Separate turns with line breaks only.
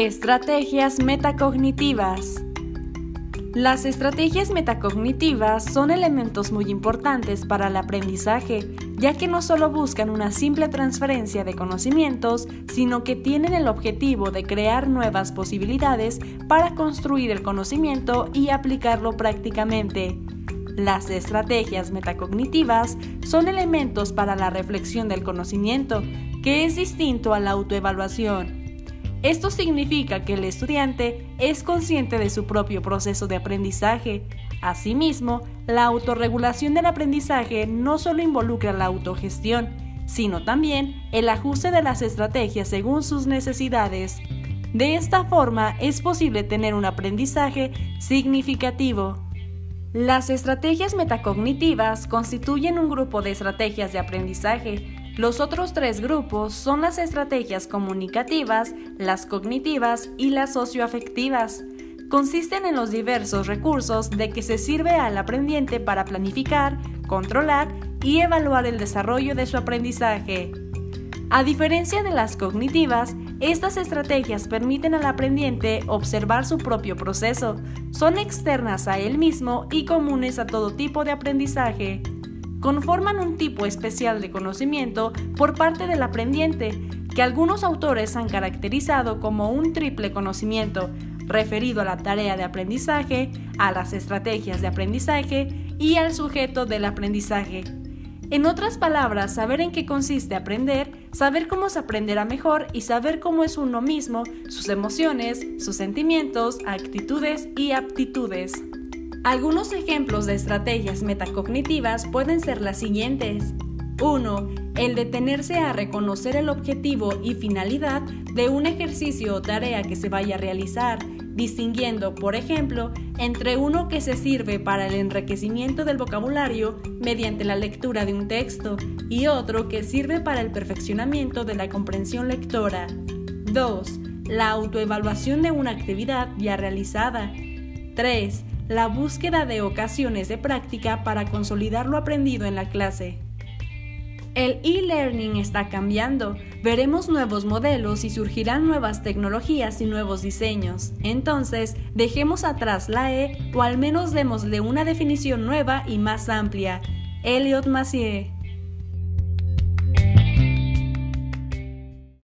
Estrategias metacognitivas. Las estrategias metacognitivas son elementos muy importantes para el aprendizaje, ya que no solo buscan una simple transferencia de conocimientos, sino que tienen el objetivo de crear nuevas posibilidades para construir el conocimiento y aplicarlo prácticamente. Las estrategias metacognitivas son elementos para la reflexión del conocimiento, que es distinto a la autoevaluación. Esto significa que el estudiante es consciente de su propio proceso de aprendizaje. Asimismo, la autorregulación del aprendizaje no solo involucra la autogestión, sino también el ajuste de las estrategias según sus necesidades. De esta forma es posible tener un aprendizaje significativo. Las estrategias metacognitivas constituyen un grupo de estrategias de aprendizaje los otros tres grupos son las estrategias comunicativas, las cognitivas y las socioafectivas. Consisten en los diversos recursos de que se sirve al aprendiente para planificar, controlar y evaluar el desarrollo de su aprendizaje. A diferencia de las cognitivas, estas estrategias permiten al aprendiente observar su propio proceso, son externas a él mismo y comunes a todo tipo de aprendizaje conforman un tipo especial de conocimiento por parte del aprendiente, que algunos autores han caracterizado como un triple conocimiento, referido a la tarea de aprendizaje, a las estrategias de aprendizaje y al sujeto del aprendizaje. En otras palabras, saber en qué consiste aprender, saber cómo se aprenderá mejor y saber cómo es uno mismo, sus emociones, sus sentimientos, actitudes y aptitudes. Algunos ejemplos de estrategias metacognitivas pueden ser las siguientes. 1. El detenerse a reconocer el objetivo y finalidad de un ejercicio o tarea que se vaya a realizar, distinguiendo, por ejemplo, entre uno que se sirve para el enriquecimiento del vocabulario mediante la lectura de un texto y otro que sirve para el perfeccionamiento de la comprensión lectora. 2. La autoevaluación de una actividad ya realizada. 3 la búsqueda de ocasiones de práctica para consolidar lo aprendido en la clase. El e-learning está cambiando, veremos nuevos modelos y surgirán nuevas tecnologías y nuevos diseños. Entonces, dejemos atrás la E o al menos démosle una definición nueva y más amplia. Elliot Massier